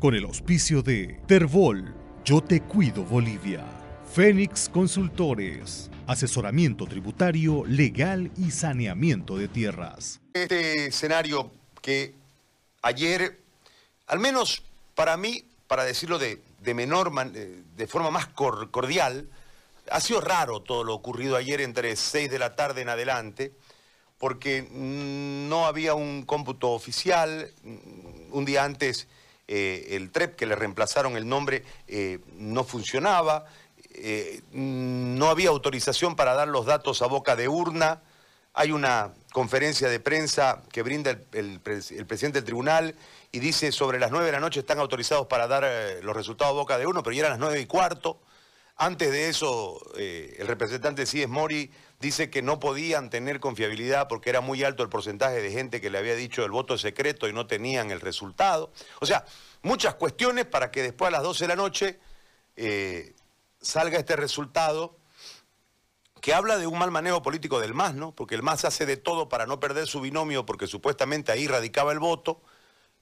con el auspicio de Terbol, Yo Te Cuido Bolivia, Fénix Consultores, asesoramiento tributario, legal y saneamiento de tierras. Este escenario que ayer, al menos para mí, para decirlo de, menor, de forma más cordial, ha sido raro todo lo ocurrido ayer entre 6 de la tarde en adelante, porque no había un cómputo oficial, un día antes eh, el TREP que le reemplazaron el nombre eh, no funcionaba, eh, no había autorización para dar los datos a boca de urna, hay una conferencia de prensa que brinda el, presidente del tribunal y dice sobre las nueve de la noche están autorizados para dar los resultados a boca de urna, pero ya eran las nueve y cuarto. Antes de eso, el representante Cies Mori dice que no podían tener confiabilidad porque era muy alto el porcentaje de gente que le había dicho el voto secreto y no tenían el resultado. O sea, muchas cuestiones para que después a las 12 de la noche eh, salga este resultado que habla de un mal manejo político del MAS, ¿no? Porque el MAS hace de todo para no perder su binomio porque supuestamente ahí radicaba el voto,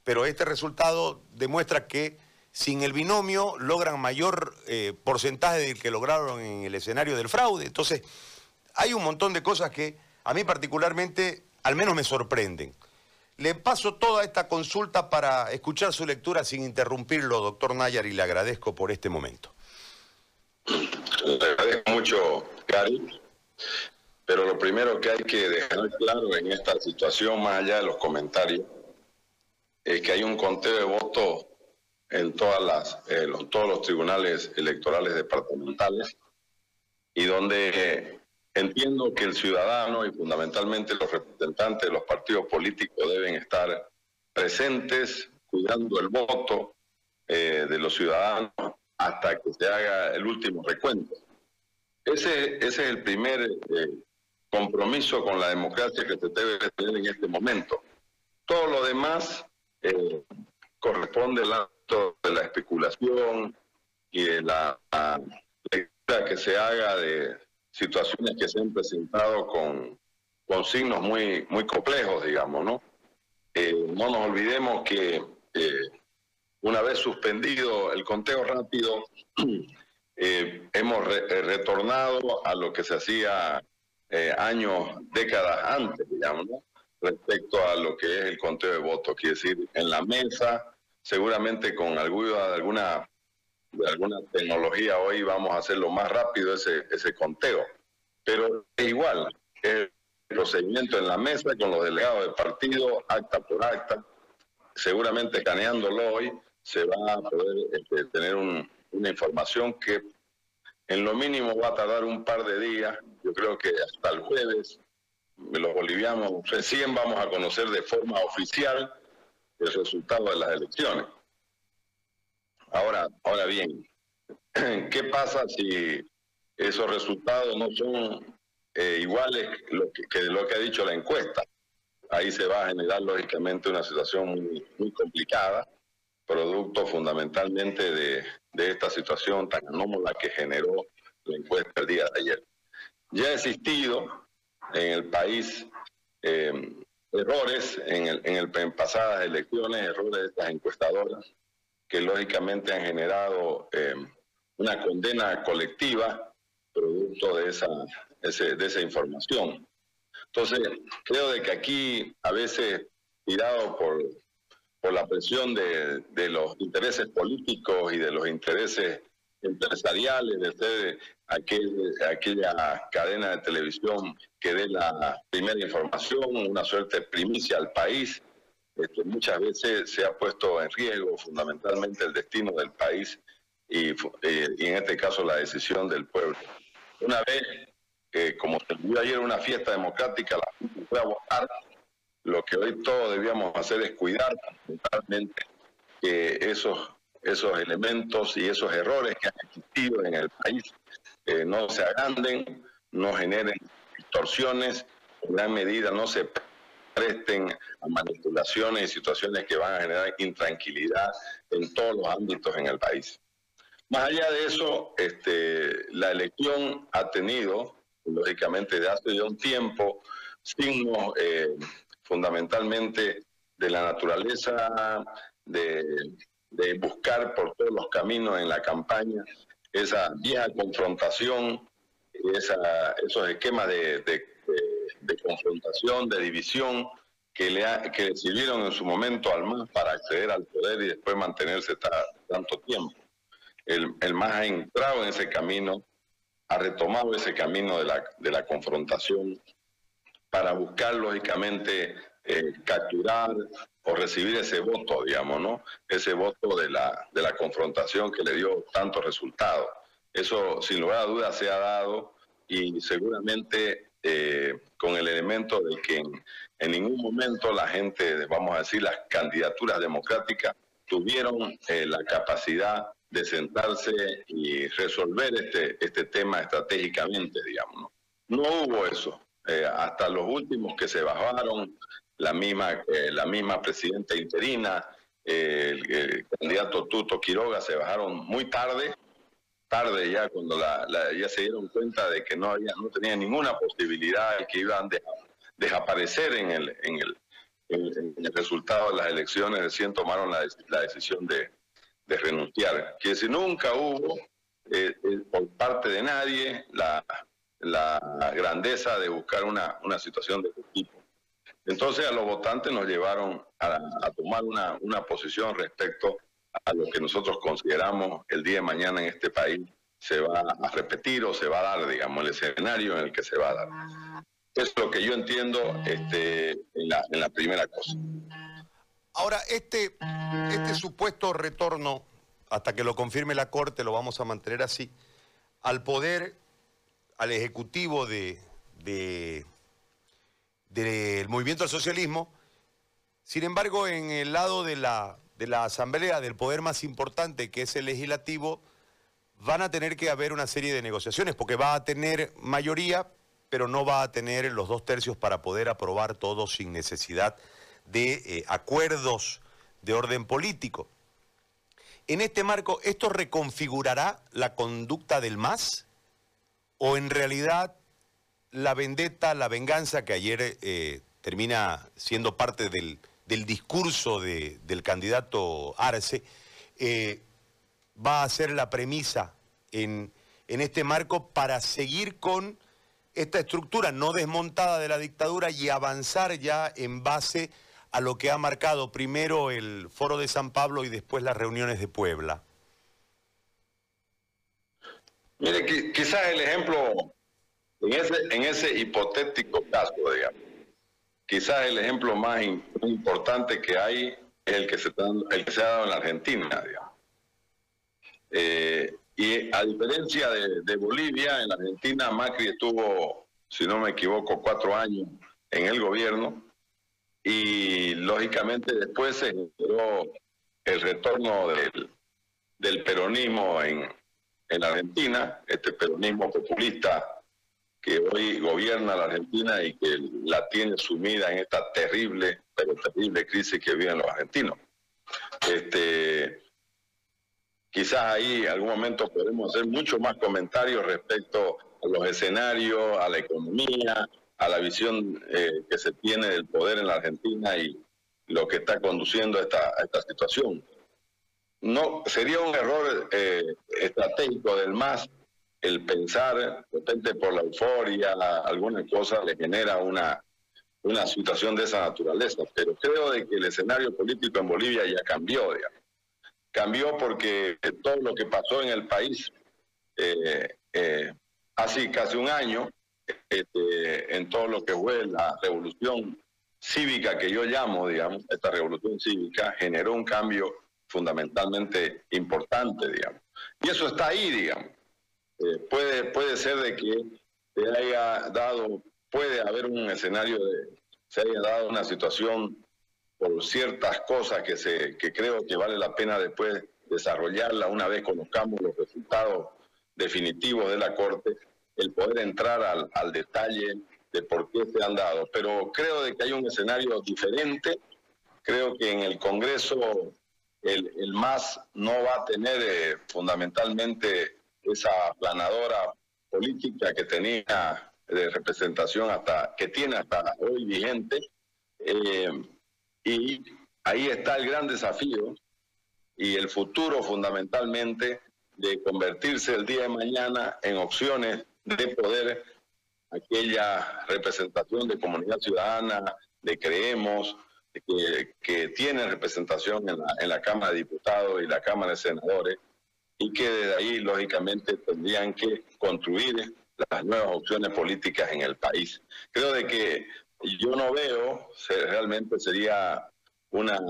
pero este resultado demuestra que sin el binomio logran mayor eh, porcentaje del que lograron en el escenario del fraude. Entonces, hay un montón de cosas que a mí particularmente al menos me sorprenden. Le paso toda esta consulta para escuchar su lectura sin interrumpirlo, doctor Nayar, y le agradezco por este momento. Le agradezco mucho, Gary, pero lo primero que hay que dejar claro en esta situación, más allá de los comentarios, es que hay un conteo de votos en todas las, eh, todos los tribunales electorales departamentales y donde Entiendo que el ciudadano y fundamentalmente los representantes de los partidos políticos deben estar presentes, cuidando el voto eh, de los ciudadanos hasta que se haga el último recuento. Ese, ese es el primer eh, compromiso con la democracia que se debe tener en este momento. Todo lo demás eh, corresponde al acto de la especulación y de la, la que se haga de situaciones que se han presentado con, con signos muy, muy complejos, digamos, ¿no? Eh, no nos olvidemos que eh, una vez suspendido el conteo rápido, eh, hemos retornado a lo que se hacía años, décadas antes, digamos, respecto a lo que es el conteo de votos. Quiere decir, en la mesa, seguramente con alguna, alguna de alguna tecnología hoy vamos a hacerlo más rápido ese, ese conteo. Pero igual, el procedimiento en la mesa con los delegados de partido, acta por acta, seguramente escaneándolo hoy, se va a poder este, tener una información que en lo mínimo va a tardar un par de días. Yo creo que hasta el jueves los bolivianos recién vamos a conocer de forma oficial el resultado de las elecciones. Ahora, ahora bien, ¿qué pasa si esos resultados no son eh, iguales lo que, lo que ha dicho la encuesta? Ahí se va a generar lógicamente una situación muy, complicada, producto fundamentalmente de, esta situación tan anómala que generó la encuesta el día de ayer. Ya ha existido en el país eh, errores en, el, en, el, en pasadas elecciones, errores de estas encuestadoras, que lógicamente han generado eh, una condena colectiva producto de esa, de esa información. Entonces, creo de que aquí a veces, tirado por, por la presión de, de, los intereses políticos y de los intereses empresariales, de ser aquel, aquella cadena de televisión que dé la primera información, una suerte primicia al país, que muchas veces se ha puesto en riesgo fundamentalmente el destino del país y, eh, y en este caso la decisión del pueblo. Una vez que, como se vio ayer una fiesta democrática, la gente fue a votar, lo que hoy todos debíamos hacer es cuidar fundamentalmente que esos, esos elementos y esos errores que han existido en el país eh, no se agranden, no generen distorsiones, en gran medida no se presten a manipulaciones y situaciones que van a generar intranquilidad en todos los ámbitos en el país. Más allá de eso, este, la elección ha tenido, lógicamente, de hace ya un tiempo, signos eh, fundamentalmente de la naturaleza de, de buscar por todos los caminos en la campaña esa vieja confrontación, esa, esos esquemas de, confrontación, de división, que le, que sirvieron en su momento al MAS para acceder al poder y después mantenerse tanto tiempo. El, el MAS ha entrado en ese camino, ha retomado ese camino de la, de la confrontación para buscar, lógicamente, eh, capturar o recibir ese voto, digamos, ¿no? Ese voto de la, de la confrontación que le dio tantos resultados. Eso, sin lugar a dudas, se ha dado y seguramente eh, con el elemento de que en, ningún momento la gente, vamos a decir, las candidaturas democráticas tuvieron eh, la capacidad de sentarse y resolver este, este tema estratégicamente, digamos. No, no hubo eso. hasta los últimos que se bajaron, la misma, eh, la misma presidenta interina, el, candidato Tuto Quiroga se bajaron muy tarde, tarde ya cuando la, ya se dieron cuenta de que no había, no tenía ninguna posibilidad de que iban a desaparecer en el, en el, resultado de las elecciones, recién tomaron la, la decisión de, renunciar. Que si nunca hubo eh, eh, por parte de nadie la, grandeza de buscar una, una situación de este tipo. Entonces a los votantes nos llevaron a, tomar una, una, posición respecto a lo que nosotros consideramos el día de mañana en este país se va a repetir o se va a dar, digamos, el escenario en el que se va a dar. Es lo que yo entiendo este, en, la, en la primera cosa. Ahora, este, este supuesto retorno, hasta que lo confirme la Corte, lo vamos a mantener así, al poder, al Ejecutivo de, de del movimiento al socialismo. Sin embargo, en el lado de la, de la Asamblea, del poder más importante, que es el legislativo, van a tener que haber una serie de negociaciones, porque va a tener mayoría, pero no va a tener los dos tercios para poder aprobar todo sin necesidad de eh, acuerdos de orden político. En este marco, ¿esto reconfigurará la conducta del MAS? ¿O en realidad la vendetta, la venganza, que ayer eh, termina siendo parte del, discurso del candidato Arce, eh, va a ser la premisa en, en este marco para seguir con esta estructura no desmontada de la dictadura y avanzar ya en base a lo que ha marcado primero el Foro de San Pablo y después las reuniones de Puebla. Mire, quizás el ejemplo en ese, en ese hipotético caso, digamos, quizás el ejemplo más, importante que hay es el que se, ha dado en la Argentina. Eh, y a diferencia de, Bolivia, en la Argentina Macri estuvo, si no me equivoco, cuatro años en el gobierno y lógicamente después se generó el retorno del, peronismo en, en Argentina, este peronismo populista que hoy gobierna la Argentina y que la tiene sumida en esta terrible, pero terrible crisis que viven los argentinos. Este, quizás ahí en algún momento podemos hacer mucho más comentarios respecto a los escenarios, a la economía, a la visión eh, que se tiene del poder en la Argentina y lo que está conduciendo a esta, esta situación. No, sería un error eh, estratégico del MAS el pensar, de repente por la euforia, alguna cosa le genera una, una situación de esa naturaleza. Pero creo de que el escenario político en Bolivia ya cambió, digamos. Cambió porque todo lo que pasó en el país eh, eh, hace casi un año, este, en todo lo que fue la revolución cívica que yo llamo, digamos, esta revolución cívica generó un cambio fundamentalmente importante, digamos. Y eso está ahí, digamos. Eh, puede, puede ser de que se haya dado, puede haber un escenario de, se haya dado una situación por ciertas cosas que, se, que creo que vale la pena después desarrollarla una vez conozcamos los resultados definitivos de la Corte, el poder entrar al, al detalle de por qué se han dado. Pero creo de que hay un escenario diferente, creo que en el Congreso el, el MAS no va a tener eh, fundamentalmente esa planadora política que tenía de representación hasta que tiene hasta hoy vigente eh, y ahí está el gran desafío y el futuro fundamentalmente de convertirse el día de mañana en opciones de poder aquella representación de comunidad ciudadana, de creemos, que, que tienen representación en la, en la Cámara de Diputados y la Cámara de Senadores, y que desde ahí, lógicamente, tendrían que construir las nuevas opciones políticas en el país. Creo de que yo no veo, realmente sería una,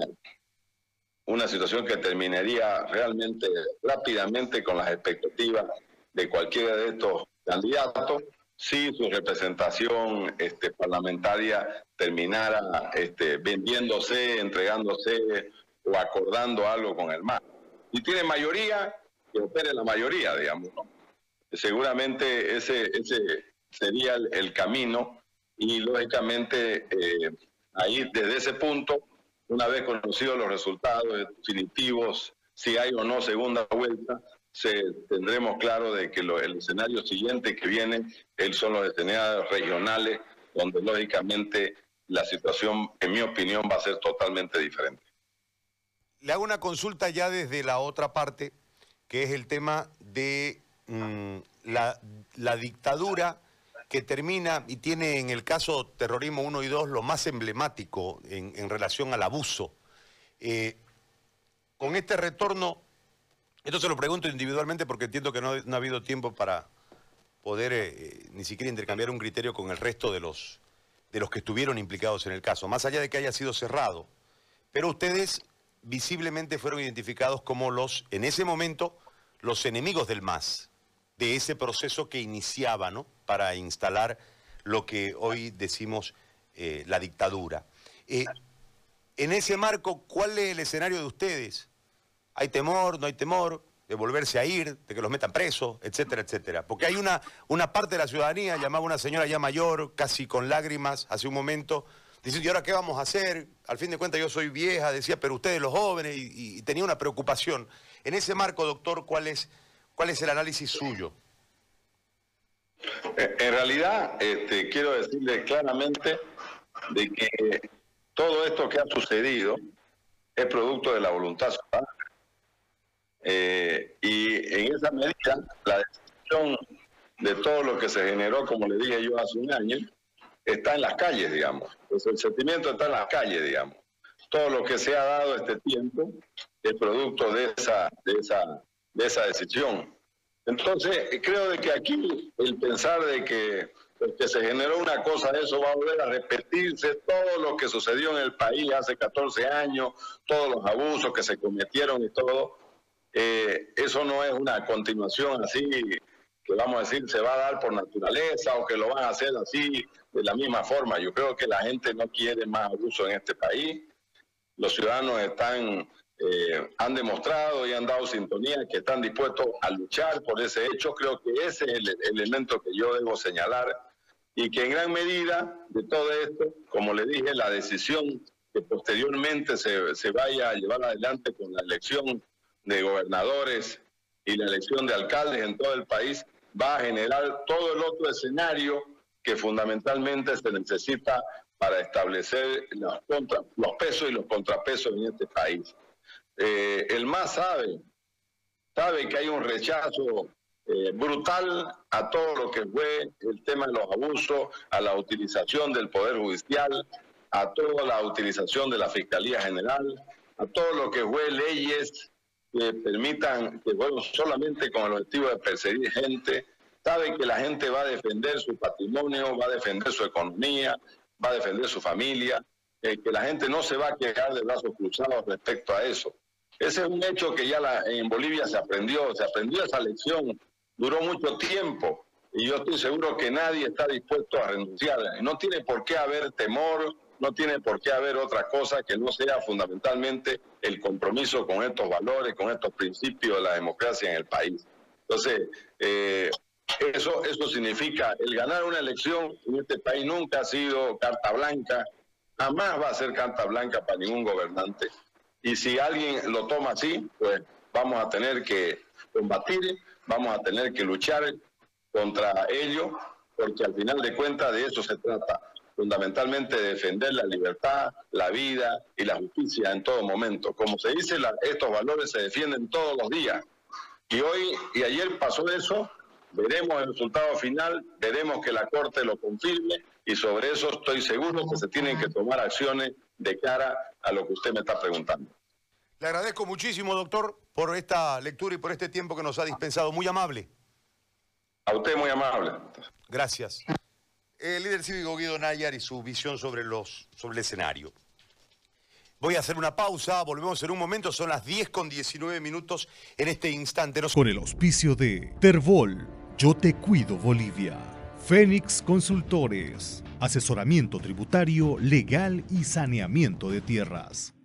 una situación que terminaría realmente rápidamente con las expectativas de cualquiera de estos candidatos si su representación este, parlamentaria terminara este, vendiéndose, entregándose o acordando algo con el MAS. Si tiene mayoría, que opere la mayoría, digamos. Seguramente ese, ese sería el, camino y lógicamente eh, ahí desde ese punto, una vez conocidos los resultados definitivos, si hay o no segunda vuelta, tendremos claro de que el escenario siguiente que viene son los escenarios regionales, donde lógicamente la situación, en mi opinión, va a ser totalmente diferente. Le hago una consulta ya desde la otra parte, que es el tema de mm, la, dictadura que termina y tiene en el caso terrorismo 1 y 2 lo más emblemático en, relación al abuso. Eh, con este retorno esto se lo pregunto individualmente porque entiendo que no, ha habido tiempo para poder eh, eh, ni siquiera intercambiar un criterio con el resto de los, de los que estuvieron implicados en el caso, más allá de que haya sido cerrado. Pero ustedes visiblemente fueron identificados como los, en ese momento, los enemigos del MAS, de ese proceso que iniciaba, ¿no? Para instalar lo que hoy decimos eh, la dictadura. en ese marco, ¿cuál es el escenario de ustedes? hay temor, no hay temor de volverse a ir, de que los metan presos, etcétera, etcétera. Porque hay una, una parte de la ciudadanía, llamaba una señora ya mayor, casi con lágrimas, hace un momento, diciendo, ¿y ahora qué vamos a hacer? Al fin de cuentas yo soy vieja, decía, pero ustedes los jóvenes, y, tenía una preocupación. En ese marco, doctor, ¿cuál es, cuál es el análisis suyo? Eh, en realidad, este, quiero decirle claramente de que todo esto que ha sucedido es producto de la voluntad ciudadana. Eh, y en esa medida, la decisión de todo lo que se generó, como le dije yo hace un año, está en las calles, digamos. Pues el sentimiento está en las calles, digamos. Todo lo que se ha dado este tiempo es producto de esa, de esa, de esa decisión. Entonces, creo de que aquí el pensar de que, pues, que se generó una cosa, eso va a volver a repetirse, todo lo que sucedió en el país hace 14 años, todos los abusos que se cometieron y todo, eh, eso no es una continuación así que vamos a decir se va a dar por naturaleza o que lo van a hacer así de la misma forma. Yo creo que la gente no quiere más abuso en este país. Los ciudadanos están, eh, han demostrado y han dado sintonía que están dispuestos a luchar por ese hecho. Creo que ese es el elemento que yo debo señalar y que en gran medida de todo esto, como le dije, la decisión que posteriormente se, se vaya a llevar adelante con la elección de gobernadores y la elección de alcaldes en todo el país va a generar todo el otro escenario que fundamentalmente se necesita para establecer los, pesos y los contrapesos en este país. Eh, el MAS sabe, sabe que hay un rechazo eh, brutal a todo lo que fue el tema de los abusos, a la utilización del Poder Judicial, a toda la utilización de la Fiscalía General, a todo lo que fue leyes que permitan que bueno, solamente con el objetivo de perseguir gente, saben que la gente va a defender su patrimonio, va a defender su economía, va a defender su familia, eh, que la gente no se va a quedar de brazos cruzados respecto a eso. Ese es un hecho que ya la, en Bolivia se aprendió, se aprendió esa lección, duró mucho tiempo y yo estoy seguro que nadie está dispuesto a renunciar. No tiene por qué haber temor, no tiene por qué haber otra cosa que no sea fundamentalmente el compromiso con estos valores, con estos principios de la democracia en el país. Entonces, eh, eso, eso significa, el ganar una elección en este país nunca ha sido carta blanca, jamás va a ser carta blanca para ningún gobernante. Y si alguien lo toma así, pues vamos a tener que combatir, vamos a tener que luchar contra ello, porque al final de cuentas de eso se trata fundamentalmente defender la libertad, la vida y la justicia en todo momento. Como se dice, estos valores se defienden todos los días. Y hoy y ayer pasó eso, veremos el resultado final, veremos que la Corte lo confirme y sobre eso estoy seguro que se tienen que tomar acciones de cara a lo que usted me está preguntando. Le agradezco muchísimo, doctor, por esta lectura y por este tiempo que nos ha dispensado. Muy amable. A usted muy amable. Gracias. El líder cívico Guido Nayar y su visión sobre, los, sobre el escenario. Voy a hacer una pausa, volvemos en un momento, son las 10 con 19 minutos en este instante. Con el auspicio de Terbol, Yo Te Cuido Bolivia, Fénix Consultores, asesoramiento tributario, legal y saneamiento de tierras.